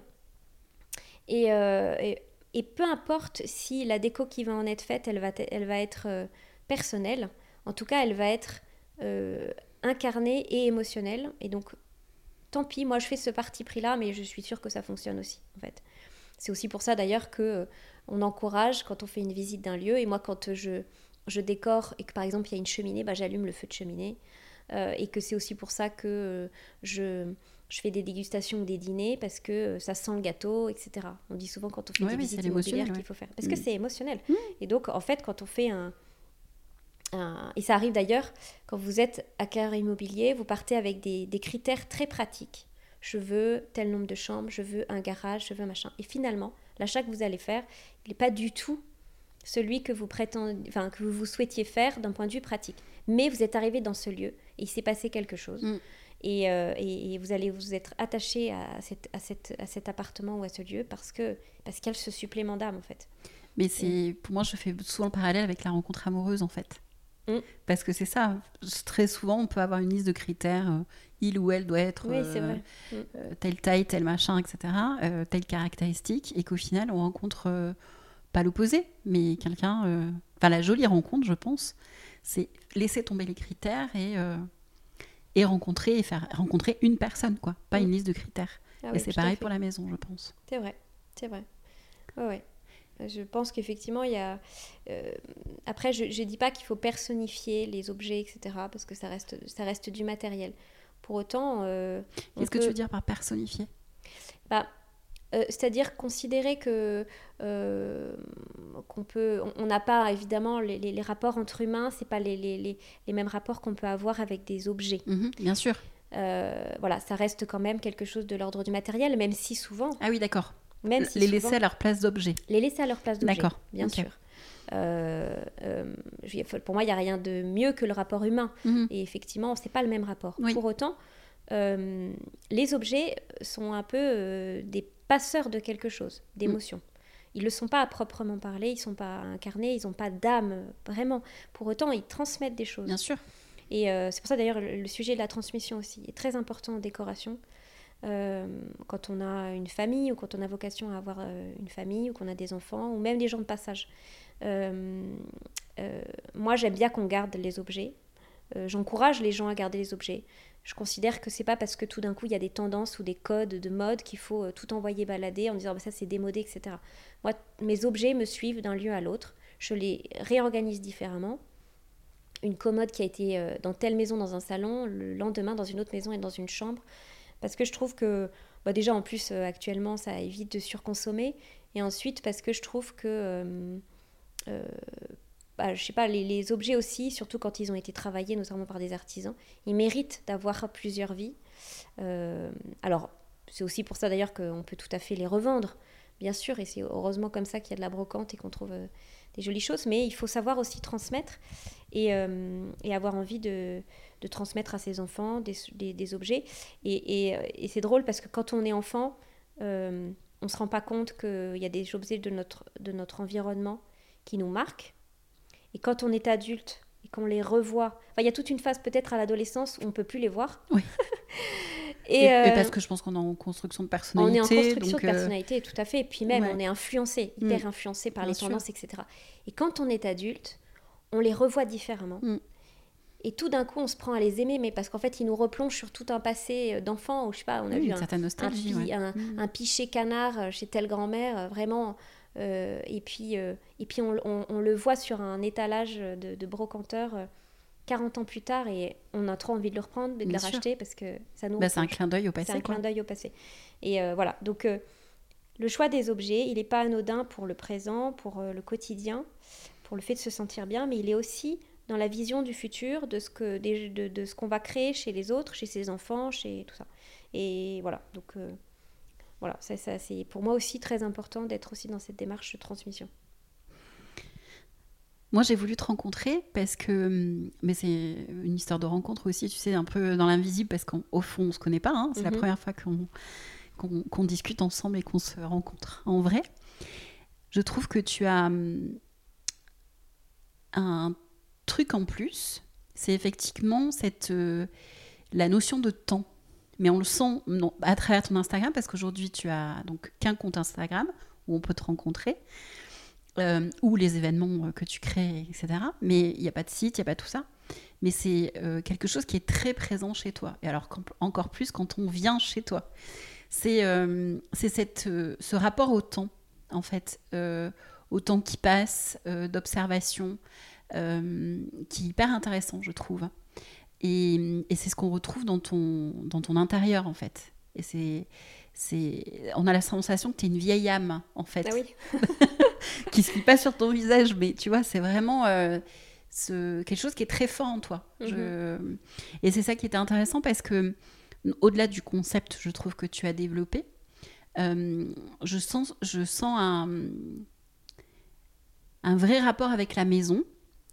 Euh, et, et, peu importe si la déco qui va en être faite, elle va, elle va être euh, personnelle, en tout cas, elle va être incarnée et émotionnelle. Et donc, tant pis, moi je fais ce parti pris-là, mais je suis sûre que ça fonctionne aussi, en fait. C'est aussi pour ça d'ailleurs que on encourage quand on fait une visite d'un lieu. Et moi, quand je, je décore et que par exemple il y a une cheminée, bah, j'allume le feu de cheminée. Euh, et que c'est aussi pour ça que euh, je, je, fais des dégustations ou des dîners parce que euh, ça sent le gâteau, etc. On dit souvent quand on fait des visites immobilières qu'il faut faire. Parce que mm. c'est émotionnel. Mm. Et donc, en fait, quand on fait un, un... Et ça arrive d'ailleurs, quand vous êtes à cœur immobilier, vous partez avec des, des critères très pratiques. Je veux tel nombre de chambres, je veux un garage, je veux un machin. Et finalement, l'achat que vous allez faire, il n'est pas du tout celui que vous prétendez, enfin, que vous souhaitiez faire d'un point de vue pratique. Mais vous êtes arrivé dans ce lieu et il s'est passé quelque chose. Mm. Euh, et, et, vous allez vous être attaché à, cette, à, cette, à cet appartement ou à ce lieu parce que parce qu'il y a ce supplément d'âme en fait. Mais c'est pour moi je fais souvent le parallèle avec la rencontre amoureuse en fait. Mm. Parce que c'est ça, très souvent on peut avoir une liste de critères, euh, il ou elle doit être euh, mm. telle taille, tel machin, etc., telle caractéristique, et qu'au final on rencontre pas l'opposé, mais quelqu'un. Euh, enfin, la jolie rencontre, je pense, c'est laisser tomber les critères et, euh, et rencontrer et faire rencontrer une personne, quoi, pas une liste de critères. Ah et c'est pareil pour la maison, je pense. C'est vrai, c'est vrai. Ouais, ouais. Je pense qu'effectivement, il y a. Euh, après, je ne dis pas qu'il faut personnifier les objets, etc., parce que ça reste, ça reste du matériel. Pour autant. Qu'est-ce que tu veux dire par personnifier? Bah, euh, c'est-à-dire considérer que euh, qu'on peut, on n'a pas évidemment les, les, rapports entre humains, c'est pas les, les, les, mêmes rapports qu'on peut avoir avec des objets. Mhm, bien sûr. Euh, voilà, ça reste quand même quelque chose de l'ordre du matériel, même si souvent. Ah oui, d'accord. Même si les laisser à leur place d'objet. Les laisser à leur place d'objet. D'accord. Bien sûr. pour moi, il n'y a rien de mieux que le rapport humain. Mhm. Et effectivement, c'est pas le même rapport. Pour autant, les objets sont un peu des passeurs de quelque chose, d'émotion. Ils ne le sont pas à proprement parler, ils ne sont pas incarnés, ils n'ont pas d'âme, vraiment. Pour autant, ils transmettent des choses. Bien sûr. Et euh, c'est pour ça d'ailleurs le, sujet de la transmission aussi est très important en décoration. Euh, quand on a une famille ou quand on a vocation à avoir euh, une famille ou qu'on a des enfants ou même des gens de passage. moi, j'aime bien qu'on garde les objets. J'encourage les gens à garder les objets. Je considère que c'est pas parce que tout d'un coup il y a des tendances ou des codes de mode qu'il faut euh, tout envoyer balader en disant bah, ça c'est démodé, etc. Moi, mes objets me suivent d'un lieu à l'autre. Je les réorganise différemment. Une commode qui a été euh, dans telle maison dans un salon, le lendemain dans une autre maison et dans une chambre. Parce que je trouve que, bah, déjà en plus euh, actuellement ça évite de surconsommer. Et ensuite parce que je trouve que bah, je sais pas, les, objets aussi, surtout quand ils ont été travaillés, notamment par des artisans, ils méritent d'avoir plusieurs vies. Euh, alors, c'est aussi pour ça d'ailleurs qu'on peut tout à fait les revendre, bien sûr, et c'est heureusement comme ça qu'il y a de la brocante et qu'on trouve euh, des jolies choses, mais il faut savoir aussi transmettre et, euh, avoir envie de, transmettre à ses enfants des, objets. Et, et, et c'est drôle parce que quand on est enfant, on ne se rend pas compte qu'il y a des objets de notre, de notre environnement qui nous marquent et quand on est adulte et qu'on les revoit. il y a toute une phase peut-être à l'adolescence où on peut plus les voir. Oui. et, euh, parce que je pense qu'on est en construction de personnalité. On est en construction de euh, personnalité, tout à fait. Et puis même, on est influencé, hyper mm. influencé par les tendances, etc. Et quand on est adulte, on les revoit différemment. Mm. Et tout d'un coup, on se prend à les aimer, mais parce qu'en fait, ils nous replongent sur tout un passé euh, d'enfant, où je sais pas, on a vu un, un, mm. un, piché canard chez telle grand-mère, vraiment. Et puis, et puis on, on, le voit sur un étalage de, de brocanteur 40 ans plus tard et on a trop envie de le reprendre, de le racheter parce que ça nous. Bah, c'est un clin d'œil au passé. C'est un clin d'œil au passé. Et euh, voilà, donc euh, le choix des objets, il n'est pas anodin pour le présent, pour euh, le quotidien, pour le fait de se sentir bien, mais il est aussi dans la vision du futur, de ce que de, de ce qu'on va créer chez les autres, chez ses enfants, chez tout ça. Et voilà, donc voilà, ça, ça c'est pour moi aussi très important d'être aussi dans cette démarche de transmission. Moi, j'ai voulu te rencontrer parce que, hum, mais c'est une histoire de rencontre aussi, tu sais, un peu dans l'invisible parce qu'au fond, on se connaît pas. Hein. c'est la mhm. première fois qu'on discute ensemble et qu'on se rencontre en vrai. Je trouve que tu as hum, un truc en plus, c'est effectivement cette euh, la notion de temps. Mais on le sent à travers ton Instagram parce qu'aujourd'hui tu as donc qu'un compte Instagram où on peut te rencontrer. Euh, ou les événements euh, que tu crées, etc. Mais il n'y a pas de site, il n'y a pas tout ça. Mais c'est euh, quelque chose qui est très présent chez toi. Et alors encore plus quand on vient chez toi. C'est cette ce rapport au temps, en fait, au temps qui passe, d'observation, qui est hyper intéressant, je trouve. Et, et c'est ce qu'on retrouve dans ton, dans ton intérieur, en fait. Et c'est c'est on a la sensation que tu es une vieille âme en fait ah oui. qui se lit pas sur ton visage mais tu vois c'est vraiment euh, ce, quelque chose qui est très fort en toi mhm. et c'est ça qui était intéressant parce que au-delà du concept je trouve que tu as développé euh, je sens je sens un un vrai rapport avec la maison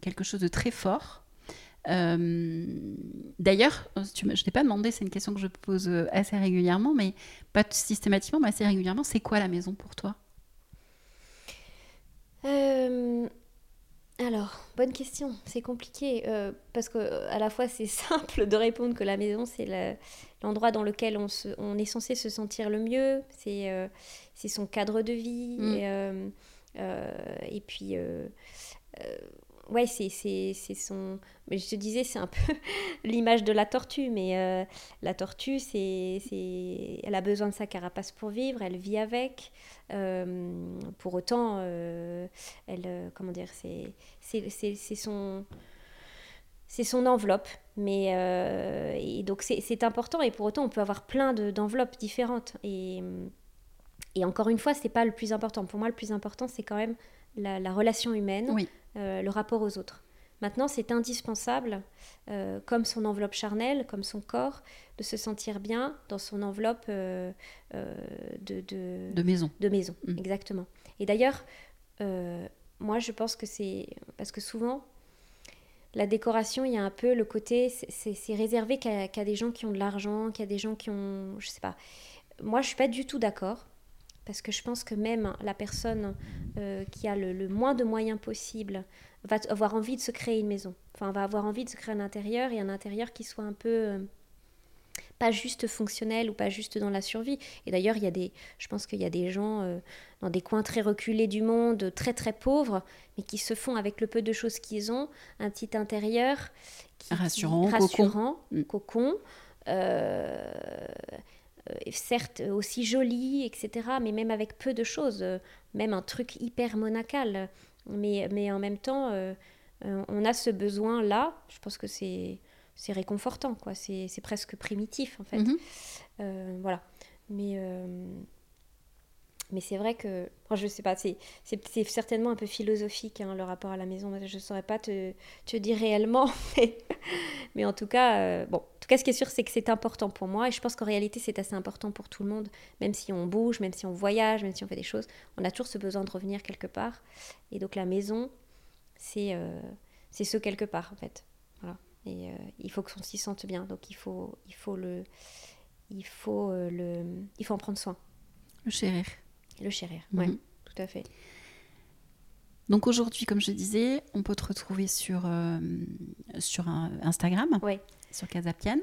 quelque chose de très fort euh, d'ailleurs, je ne t'ai pas demandé, c'est une question que je pose euh, assez régulièrement, mais pas systématiquement, mais assez régulièrement. C'est quoi la maison pour toi? Euh, Alors, bonne question. C'est compliqué parce que à la fois c'est simple de répondre que la maison c'est l'endroit dans lequel on, on, est censé se sentir le mieux. C'est son cadre de vie mm. et, et, puis ouais, c'est son. Mais je te disais, c'est un peu l'image de la tortue, mais euh, la tortue, c'est elle a besoin de sa carapace pour vivre, elle vit avec. Euh, pour autant, euh, elle, comment dire, c'est son c'est son enveloppe. Mais et donc c'est important et pour autant on peut avoir plein d'enveloppes différentes. Et, et encore une fois, c'est pas le plus important. Pour moi, le plus important, c'est quand même la, la relation humaine. Oui. Euh, le rapport aux autres. Maintenant, c'est indispensable, euh, comme son enveloppe charnelle, comme son corps, de se sentir bien dans son enveloppe euh, de, de, maison. De maison, mm. exactement. Et d'ailleurs, moi, je pense que c'est... Parce que souvent, la décoration, il y a un peu le côté... C'est réservé qu'à des gens qui ont de l'argent, qu'à des gens qui ont... Je sais pas. Moi, je suis pas du tout d'accord parce que je pense que même la personne euh, qui a le, moins de moyens possible va avoir envie de se créer une maison. Enfin, va avoir envie de se créer un intérieur et un intérieur qui soit un peu euh, pas juste fonctionnel ou pas juste dans la survie. Et d'ailleurs, il y a des, je pense qu'il y a des gens euh, dans des coins très reculés du monde, très très pauvres, mais qui se font avec le peu de choses qu'ils ont, un petit intérieur qui, rassurant, rassurant, cocon. cocon euh, certes aussi jolie, etc., mais même avec peu de choses, euh, même un truc hyper monacal. Mais, mais en même temps, euh, on a ce besoin-là, je pense que c'est c'est réconfortant, quoi. C'est presque primitif, en fait. Mhm. voilà. Mais, mais c'est vrai que, je sais pas, c'est certainement un peu philosophique hein, le rapport à la maison. Je ne saurais pas te, te dire réellement, mais, en tout cas, euh, bon, en tout cas, ce qui est sûr, c'est que c'est important pour moi et je pense qu'en réalité, c'est assez important pour tout le monde, même si on bouge, même si on voyage, même si on fait des choses, on a toujours ce besoin de revenir quelque part. Et donc la maison, c'est euh, ce quelque part en fait. Voilà. Et euh, il faut qu'on s'y sente bien, donc il faut, il faut le, il faut le, il faut en prendre soin. Le chérir. Le chérir, oui, mhm. tout à fait. Donc aujourd'hui, comme je disais, on peut te retrouver sur, euh, sur Instagram, sur Casapian.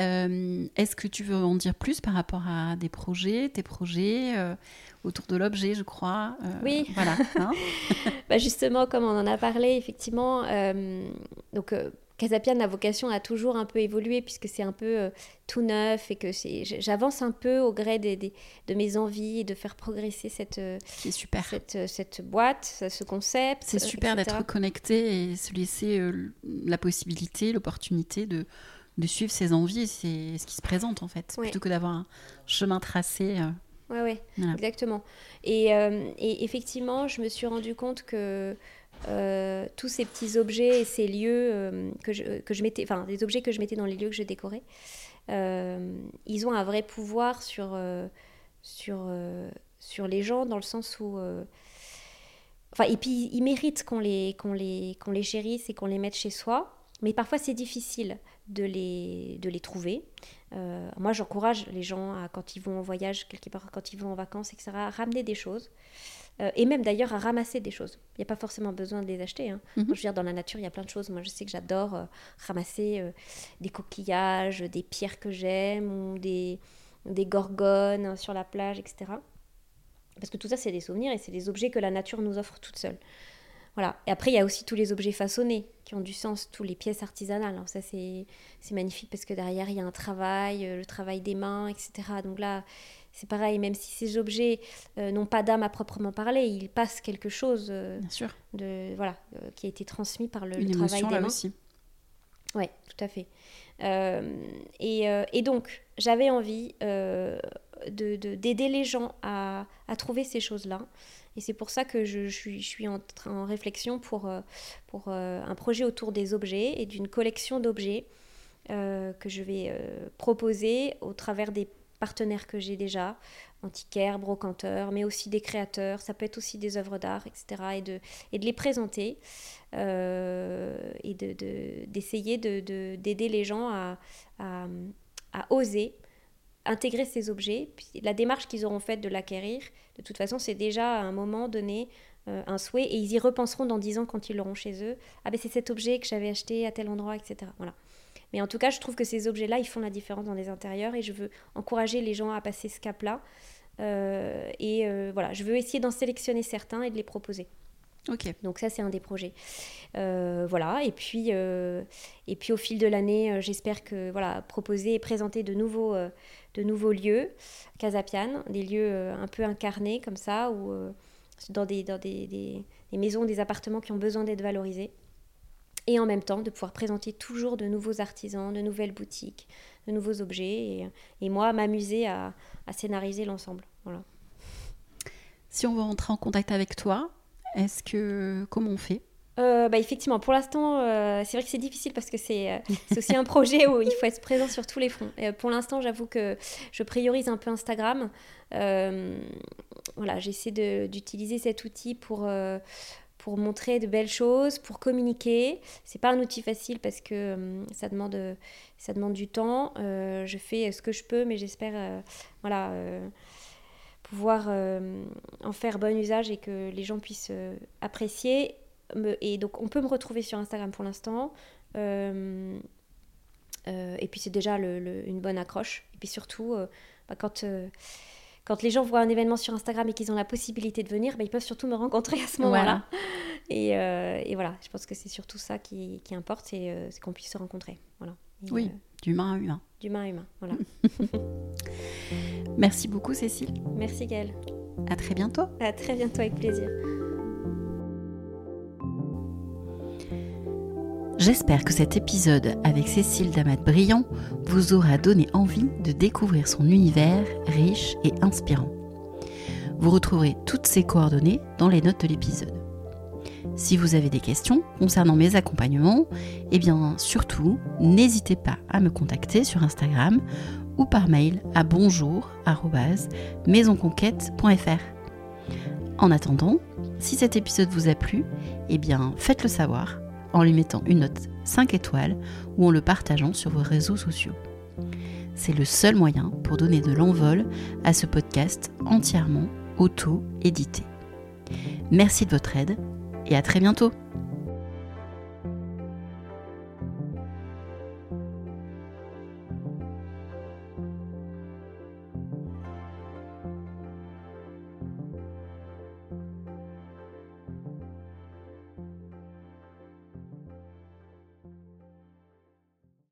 Euh, est-ce que tu veux en dire plus par rapport à des projets, tes projets euh, autour de l'objet, je crois Oui. Voilà. Hein bah justement, comme on en a parlé, effectivement, donc Casapian a vocation à toujours un peu évoluer puisque c'est un peu euh, tout neuf et que j'avance un peu au gré des, de mes envies et de faire progresser cette, euh, super. cette, euh, cette boîte, ce concept. C'est super d'être connecté et se laisser la possibilité, l'opportunité de, de suivre ses envies c'est ce qui se présente en fait, plutôt que d'avoir un chemin tracé. Oui, ouais, exactement. Et, et, effectivement, je me suis rendu compte que euh, tous ces petits objets et ces lieux euh, que, je, que je mettais, enfin des objets que je mettais dans les lieux que je décorais, euh, ils ont un vrai pouvoir sur, sur, sur les gens dans le sens où... Enfin, et puis ils méritent qu'on les, qu'on les, qu'on les chérisse et qu'on les mette chez soi, mais parfois c'est difficile de les, de les trouver. moi, j'encourage les gens, à, quand ils vont en voyage, quelque part, quand ils vont en vacances, etc., à ramener des choses. Euh, et même d'ailleurs à ramasser des choses. Il n'y a pas forcément besoin de les acheter. Hein. Mhm. je veux dire, dans la nature, il y a plein de choses. Moi, je sais que j'adore euh, ramasser euh, des coquillages, des pierres que j'aime, ou des, des gorgones sur la plage, etc. Parce que tout ça, c'est des souvenirs et c'est des objets que la nature nous offre toute seule. Voilà. Et après, il y a aussi tous les objets façonnés qui ont du sens, tous les pièces artisanales. Alors ça, c'est magnifique parce que derrière, il y a un travail, le travail des mains, etc. Donc là, c'est pareil, même si ces objets euh, n'ont pas d'âme à proprement parler, ils passent quelque chose euh, De, voilà, euh, qui a été transmis par le, travail des mains. aussi. Oui, tout à fait. Et, et, donc, j'avais envie d'aider de, d'aider les gens à, à trouver ces choses-là. Et c'est pour ça que je, je, suis, je suis en, en réflexion pour, pour un projet autour des objets et d'une collection d'objets que je vais proposer au travers des partenaires que j'ai déjà, antiquaires, brocanteurs, mais aussi des créateurs, ça peut être aussi des œuvres d'art, etc. Et de, et de les présenter euh, et d'essayer de, de, d'aider les gens à, à, à, oser intégrer ces objets. La démarche qu'ils auront faite de l'acquérir, de toute façon, c'est déjà à un moment donné euh, un souhait et ils y repenseront dans dix ans quand ils l'auront chez eux. Ah ben c'est cet objet que j'avais acheté à tel endroit, etc. Voilà. Mais en tout cas, je trouve que ces objets-là, ils font la différence dans les intérieurs et je veux encourager les gens à passer ce cap-là. Euh, et euh, voilà, je veux essayer d'en sélectionner certains et de les proposer. Ok. Donc ça, c'est un des projets. Euh, voilà. Et puis, et puis au fil de l'année, j'espère que voilà, proposer et présenter de nouveaux, de nouveaux lieux, Casapian, des lieux un peu incarnés comme ça, ou dans, des, dans des, des, des maisons, des appartements qui ont besoin d'être valorisés et en même temps de pouvoir présenter toujours de nouveaux artisans, de nouvelles boutiques, de nouveaux objets, et, moi m'amuser à, scénariser l'ensemble. Voilà. Si on veut entrer en contact avec toi, est-ce que comment on fait? Euh, bah effectivement, pour l'instant, euh, c'est vrai que c'est difficile parce que c'est euh, aussi un projet où il faut être présent sur tous les fronts. pour l'instant, j'avoue que je priorise un peu Instagram. voilà, j'essaie d'utiliser cet outil pour pour montrer de belles choses, pour communiquer. C'est pas un outil facile parce que hum, ça, demande, ça demande du temps. Euh, je fais ce que je peux, mais j'espère euh, voilà, euh, pouvoir en faire bon usage et que les gens puissent apprécier. Et donc, on peut me retrouver sur Instagram pour l'instant. et puis, c'est déjà une bonne accroche. Et puis surtout, bah, quand quand les gens voient un événement sur Instagram et qu'ils ont la possibilité de venir, bah, ils peuvent surtout me rencontrer à ce moment-là. Euh, et, voilà, je pense que c'est surtout ça qui, importe, euh, c'est qu'on puisse se rencontrer. Voilà. oui, euh, d'humain à humain. D'humain à humain, voilà. Merci beaucoup, Cécile. Merci, Gaëlle. À très bientôt. À très bientôt, avec plaisir. J'espère que cet épisode avec Cécile Damat-Briand vous aura donné envie de découvrir son univers riche et inspirant. Vous retrouverez toutes ses coordonnées dans les notes de l'épisode. Si vous avez des questions concernant mes accompagnements, eh bien surtout, n'hésitez pas à me contacter sur Instagram ou par mail à bonjour@maisonconquête.fr. En attendant, si cet épisode vous a plu, eh bien faites-le savoir en lui mettant une note 5 étoiles ou en le partageant sur vos réseaux sociaux. C'est le seul moyen pour donner de l'envol à ce podcast entièrement auto-édité. Merci de votre aide et à très bientôt